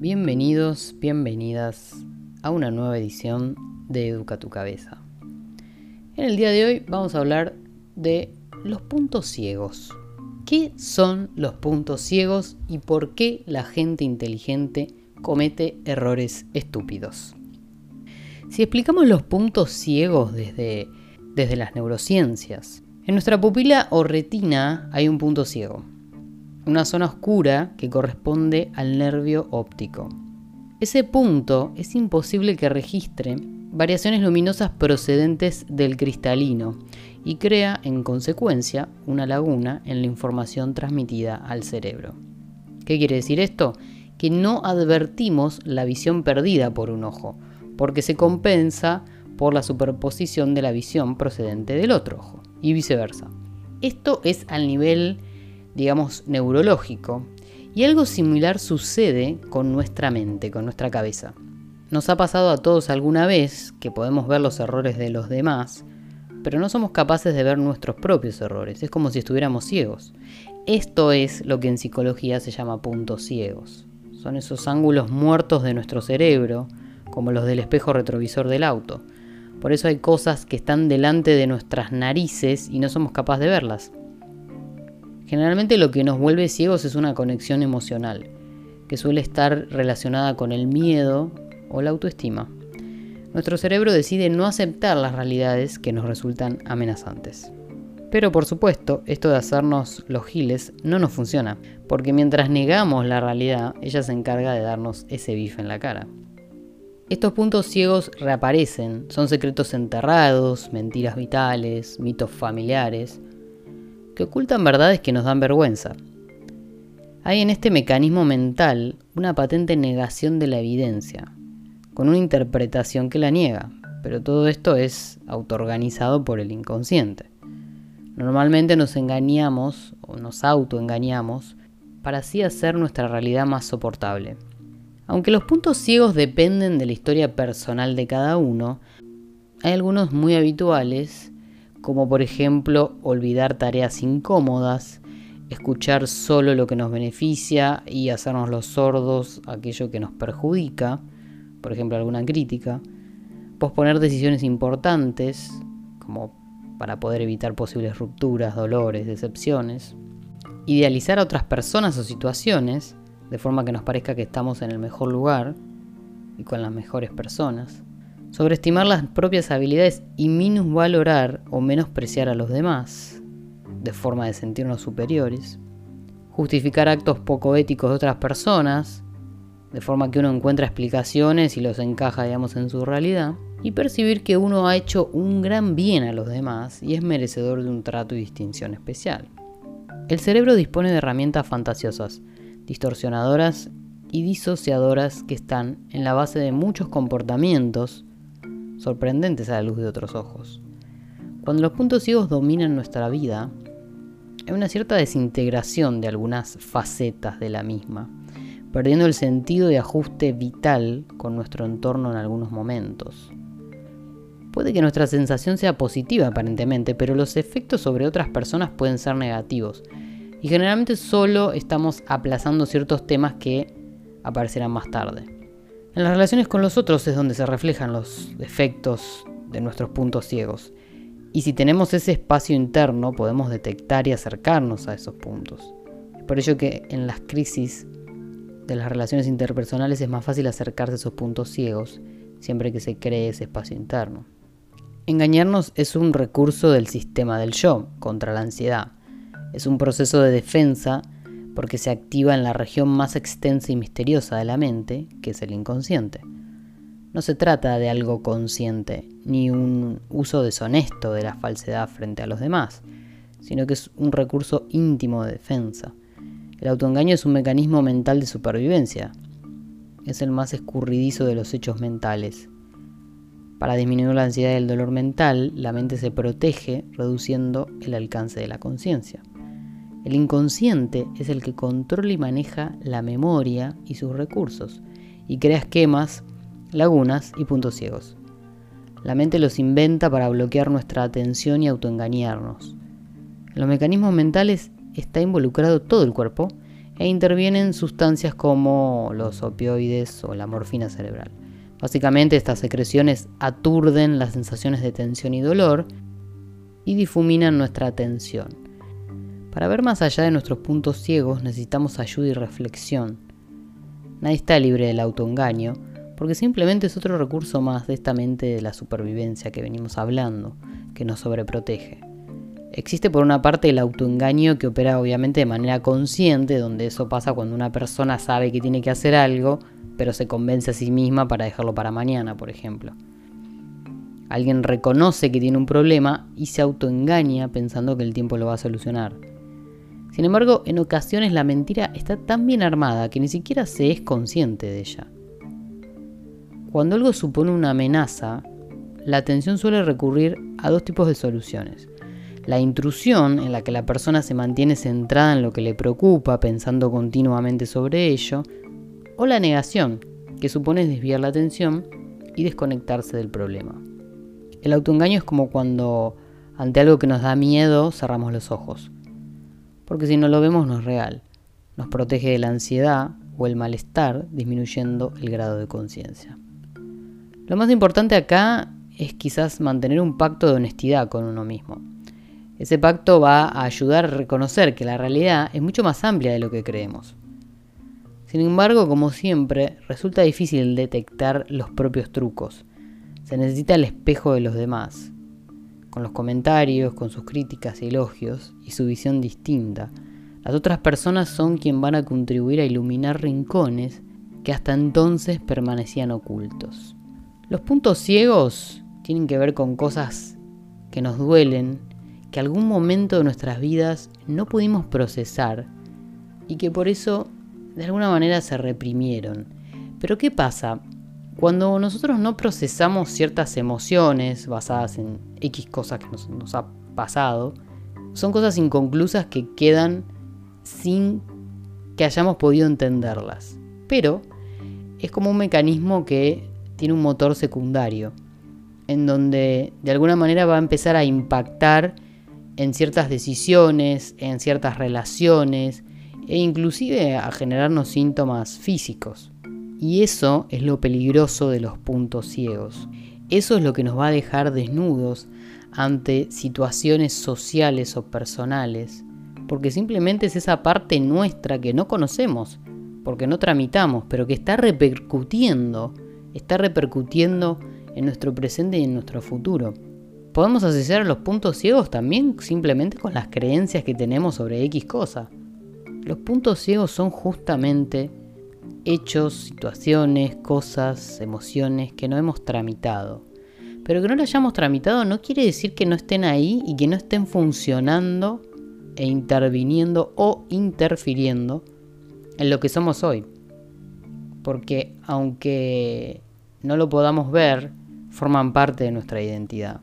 Bienvenidos, bienvenidas a una nueva edición de Educa tu Cabeza. En el día de hoy vamos a hablar de los puntos ciegos. ¿Qué son los puntos ciegos y por qué la gente inteligente comete errores estúpidos? Si explicamos los puntos ciegos desde, desde las neurociencias, en nuestra pupila o retina hay un punto ciego, una zona oscura que corresponde al nervio óptico. Ese punto es imposible que registre variaciones luminosas procedentes del cristalino y crea en consecuencia una laguna en la información transmitida al cerebro. ¿Qué quiere decir esto? Que no advertimos la visión perdida por un ojo, porque se compensa por la superposición de la visión procedente del otro ojo, y viceversa. Esto es al nivel, digamos, neurológico, y algo similar sucede con nuestra mente, con nuestra cabeza. Nos ha pasado a todos alguna vez que podemos ver los errores de los demás, pero no somos capaces de ver nuestros propios errores. Es como si estuviéramos ciegos. Esto es lo que en psicología se llama puntos ciegos. Son esos ángulos muertos de nuestro cerebro como los del espejo retrovisor del auto. Por eso hay cosas que están delante de nuestras narices y no somos capaces de verlas. Generalmente lo que nos vuelve ciegos es una conexión emocional, que suele estar relacionada con el miedo o la autoestima. Nuestro cerebro decide no aceptar las realidades que nos resultan amenazantes. Pero por supuesto, esto de hacernos los giles no nos funciona, porque mientras negamos la realidad, ella se encarga de darnos ese bife en la cara. Estos puntos ciegos reaparecen, son secretos enterrados, mentiras vitales, mitos familiares, que ocultan verdades que nos dan vergüenza. Hay en este mecanismo mental una patente negación de la evidencia, con una interpretación que la niega, pero todo esto es autoorganizado por el inconsciente. Normalmente nos engañamos o nos autoengañamos para así hacer nuestra realidad más soportable. Aunque los puntos ciegos dependen de la historia personal de cada uno, hay algunos muy habituales, como por ejemplo olvidar tareas incómodas, escuchar solo lo que nos beneficia y hacernos los sordos aquello que nos perjudica, por ejemplo alguna crítica, posponer decisiones importantes, como para poder evitar posibles rupturas, dolores, decepciones, idealizar a otras personas o situaciones, de forma que nos parezca que estamos en el mejor lugar y con las mejores personas. Sobreestimar las propias habilidades y minusvalorar o menospreciar a los demás, de forma de sentirnos superiores. Justificar actos poco éticos de otras personas, de forma que uno encuentra explicaciones y los encaja, digamos, en su realidad. Y percibir que uno ha hecho un gran bien a los demás y es merecedor de un trato y distinción especial. El cerebro dispone de herramientas fantasiosas distorsionadoras y disociadoras que están en la base de muchos comportamientos sorprendentes a la luz de otros ojos. Cuando los puntos ciegos dominan nuestra vida, hay una cierta desintegración de algunas facetas de la misma, perdiendo el sentido de ajuste vital con nuestro entorno en algunos momentos. Puede que nuestra sensación sea positiva aparentemente, pero los efectos sobre otras personas pueden ser negativos, y generalmente solo estamos aplazando ciertos temas que aparecerán más tarde. En las relaciones con los otros es donde se reflejan los defectos de nuestros puntos ciegos. Y si tenemos ese espacio interno podemos detectar y acercarnos a esos puntos. Es por ello que en las crisis de las relaciones interpersonales es más fácil acercarse a esos puntos ciegos siempre que se cree ese espacio interno. Engañarnos es un recurso del sistema del yo contra la ansiedad es un proceso de defensa porque se activa en la región más extensa y misteriosa de la mente, que es el inconsciente. No se trata de algo consciente, ni un uso deshonesto de la falsedad frente a los demás, sino que es un recurso íntimo de defensa. El autoengaño es un mecanismo mental de supervivencia. Es el más escurridizo de los hechos mentales. Para disminuir la ansiedad y el dolor mental, la mente se protege reduciendo el alcance de la conciencia. El inconsciente es el que controla y maneja la memoria y sus recursos, y crea esquemas, lagunas y puntos ciegos. La mente los inventa para bloquear nuestra atención y autoengañarnos. En los mecanismos mentales está involucrado todo el cuerpo e intervienen sustancias como los opioides o la morfina cerebral. Básicamente estas secreciones aturden las sensaciones de tensión y dolor y difuminan nuestra atención. Para ver más allá de nuestros puntos ciegos necesitamos ayuda y reflexión. Nadie está libre del autoengaño, porque simplemente es otro recurso más de esta mente de la supervivencia que venimos hablando, que nos sobreprotege. Existe por una parte el autoengaño que opera obviamente de manera consciente, donde eso pasa cuando una persona sabe que tiene que hacer algo, pero se convence a sí misma para dejarlo para mañana, por ejemplo. Alguien reconoce que tiene un problema y se autoengaña pensando que el tiempo lo va a solucionar. Sin embargo, en ocasiones la mentira está tan bien armada que ni siquiera se es consciente de ella. Cuando algo supone una amenaza, la atención suele recurrir a dos tipos de soluciones la intrusión, en la que la persona se mantiene centrada en lo que le preocupa, pensando continuamente sobre ello, o la negación, que supone desviar la atención y desconectarse del problema. El autoengaño es como cuando ante algo que nos da miedo cerramos los ojos, porque si no lo vemos no es real, nos protege de la ansiedad o el malestar, disminuyendo el grado de conciencia. Lo más importante acá es quizás mantener un pacto de honestidad con uno mismo ese pacto va a ayudar a reconocer que la realidad es mucho más amplia de lo que creemos. Sin embargo, como siempre, resulta difícil detectar los propios trucos. Se necesita el espejo de los demás, con los comentarios, con sus críticas y elogios y su visión distinta. Las otras personas son quien van a contribuir a iluminar rincones que hasta entonces permanecían ocultos. Los puntos ciegos tienen que ver con cosas que nos duelen que algún momento de nuestras vidas no pudimos procesar y que por eso de alguna manera se reprimieron. Pero ¿qué pasa? Cuando nosotros no procesamos ciertas emociones basadas en X cosas que nos, ha pasado, son cosas inconclusas que quedan sin que hayamos podido entenderlas. Pero es como un mecanismo que tiene un motor secundario, en donde de alguna manera va a empezar a impactar en ciertas decisiones, en ciertas relaciones e inclusive a generarnos síntomas físicos. Y eso es lo peligroso de los puntos ciegos. Eso es lo que nos va a dejar desnudos ante situaciones sociales o personales, porque simplemente es esa parte nuestra que no conocemos, porque no tramitamos, pero que está repercutiendo, está repercutiendo en nuestro presente y en nuestro futuro. Podemos asociar los puntos ciegos también simplemente con las creencias que tenemos sobre X cosa. Los puntos ciegos son justamente hechos, situaciones, cosas, emociones que no hemos tramitado. Pero que no lo hayamos tramitado no quiere decir que no estén ahí y que no estén funcionando e interviniendo o interfiriendo en lo que somos hoy. Porque aunque no lo podamos ver, forman parte de nuestra identidad.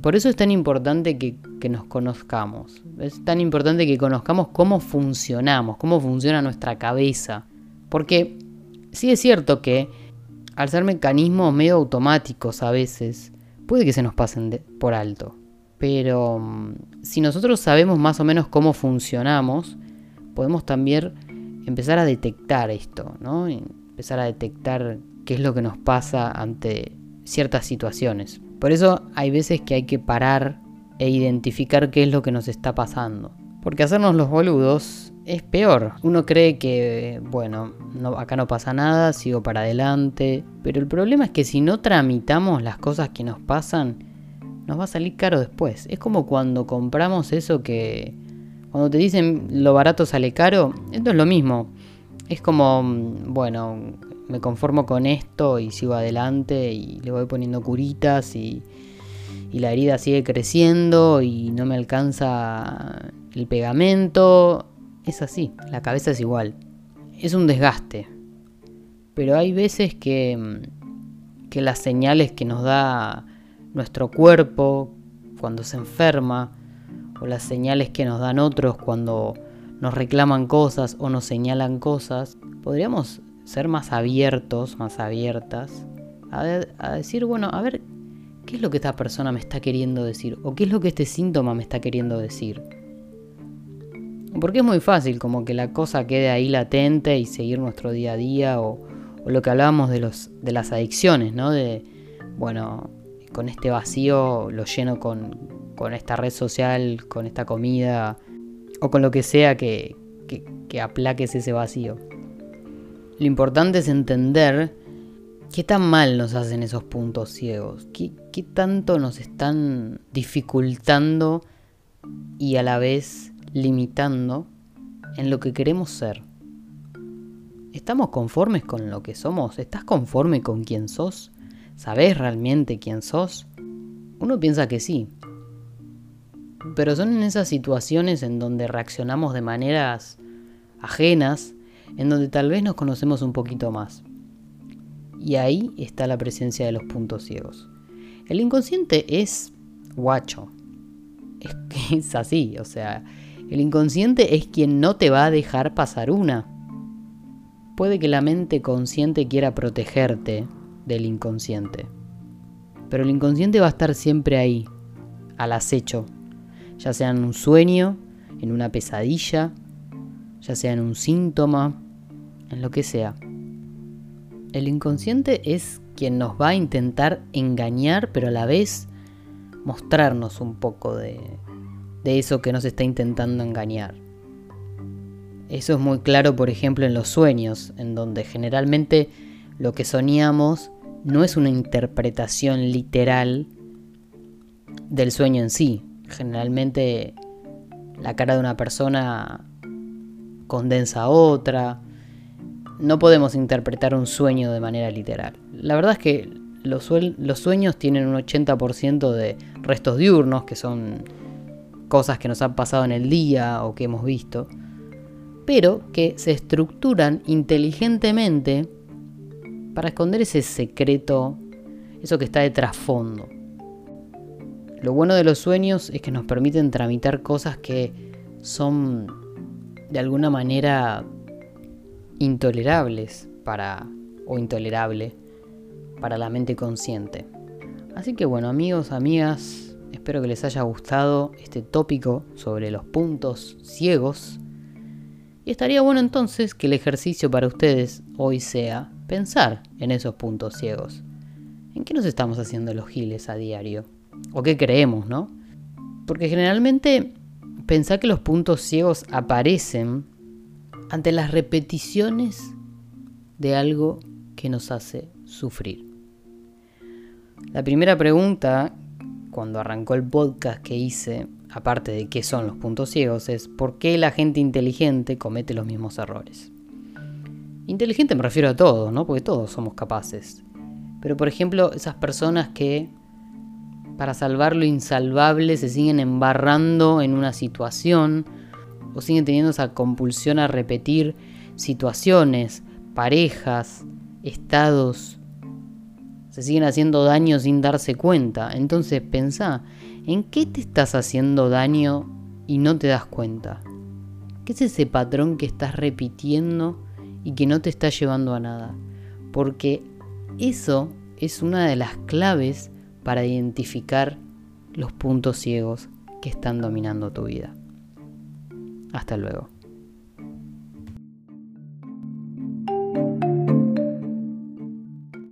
Por eso es tan importante que, nos conozcamos. Es tan importante que conozcamos cómo funcionamos, cómo funciona nuestra cabeza. Porque sí es cierto que al ser mecanismos medio automáticos a veces, puede que se nos pasen por alto. Pero mm, si nosotros sabemos más o menos cómo funcionamos, podemos también empezar a detectar esto, ¿no? Empezar a detectar qué es lo que nos pasa ante ciertas situaciones. Por eso hay veces que hay que parar e identificar qué es lo que nos está pasando. Porque hacernos los boludos es peor. Uno cree que, bueno, acá no pasa nada, sigo para adelante. Pero el problema es que si no tramitamos las cosas que nos pasan, nos va a salir caro después. Es como cuando compramos eso que... Cuando te dicen lo barato sale caro, esto es lo mismo. Es como, bueno, me conformo con esto y sigo adelante y le voy poniendo curitas y, la herida sigue creciendo y no me alcanza el pegamento. Es así, la cabeza es igual. Es un desgaste. Pero hay veces que, que las señales que nos da nuestro cuerpo cuando se enferma, o las señales que nos dan otros cuando nos reclaman cosas o nos señalan cosas, podríamos ser más abiertos, más abiertas, a, decir, bueno, a ver, ¿qué es lo que esta persona me está queriendo decir? ¿O qué es lo que este síntoma me está queriendo decir? Porque es muy fácil como que la cosa quede ahí latente y seguir nuestro día a día o, lo que hablábamos de, los, de las adicciones, ¿no? De, bueno, con este vacío lo lleno con, con esta red social, con esta comida o con lo que sea que, que, aplaques ese vacío. Lo importante es entender qué tan mal nos hacen esos puntos ciegos, qué, qué tanto nos están dificultando y a la vez limitando en lo que queremos ser. ¿Estamos conformes con lo que somos? ¿Estás conforme con quién sos? ¿Sabés realmente quién sos? Uno piensa que sí. Pero son en esas situaciones en donde reaccionamos de maneras ajenas, en donde tal vez nos conocemos un poquito más. Y ahí está la presencia de los puntos ciegos. El inconsciente es guacho. Es es así, o sea, el inconsciente es quien no te va a dejar pasar una. Puede que la mente consciente quiera protegerte del inconsciente. Pero el inconsciente va a estar siempre ahí, al acecho, ya sea en un sueño, en una pesadilla, ya sea en un síntoma, en lo que sea. El inconsciente es quien nos va a intentar engañar, pero a la vez mostrarnos un poco de, de eso que nos está intentando engañar. Eso es muy claro, por ejemplo, en los sueños, en donde generalmente lo que soñamos no es una interpretación literal del sueño en sí. Generalmente la cara de una persona condensa a otra. No podemos interpretar un sueño de manera literal. La verdad es que los, sueños tienen un 80% de restos diurnos, que son cosas que nos han pasado en el día o que hemos visto, pero que se estructuran inteligentemente para esconder ese secreto, eso que está de trasfondo. Lo bueno de los sueños es que nos permiten tramitar cosas que son de alguna manera intolerables para o intolerable para la mente consciente. Así que bueno, amigos, amigas, espero que les haya gustado este tópico sobre los puntos ciegos. Y estaría bueno entonces que el ejercicio para ustedes hoy sea pensar en esos puntos ciegos. ¿En qué nos estamos haciendo los giles a diario? ¿O qué creemos, no? Porque generalmente pensar que los puntos ciegos aparecen ante las repeticiones de algo que nos hace sufrir. La primera pregunta, cuando arrancó el podcast que hice, aparte de qué son los puntos ciegos, es ¿por qué la gente inteligente comete los mismos errores? Inteligente me refiero a todos, ¿no? Porque todos somos capaces. Pero por ejemplo, esas personas que para salvar lo insalvable se siguen embarrando en una situación o siguen teniendo esa compulsión a repetir situaciones, parejas, estados, se siguen haciendo daño sin darse cuenta. Entonces pensá, ¿en qué te estás haciendo daño y no te das cuenta? ¿Qué es ese patrón que estás repitiendo y que no te está llevando a nada. Porque eso es una de las claves para identificar los puntos ciegos que están dominando tu vida. Hasta luego.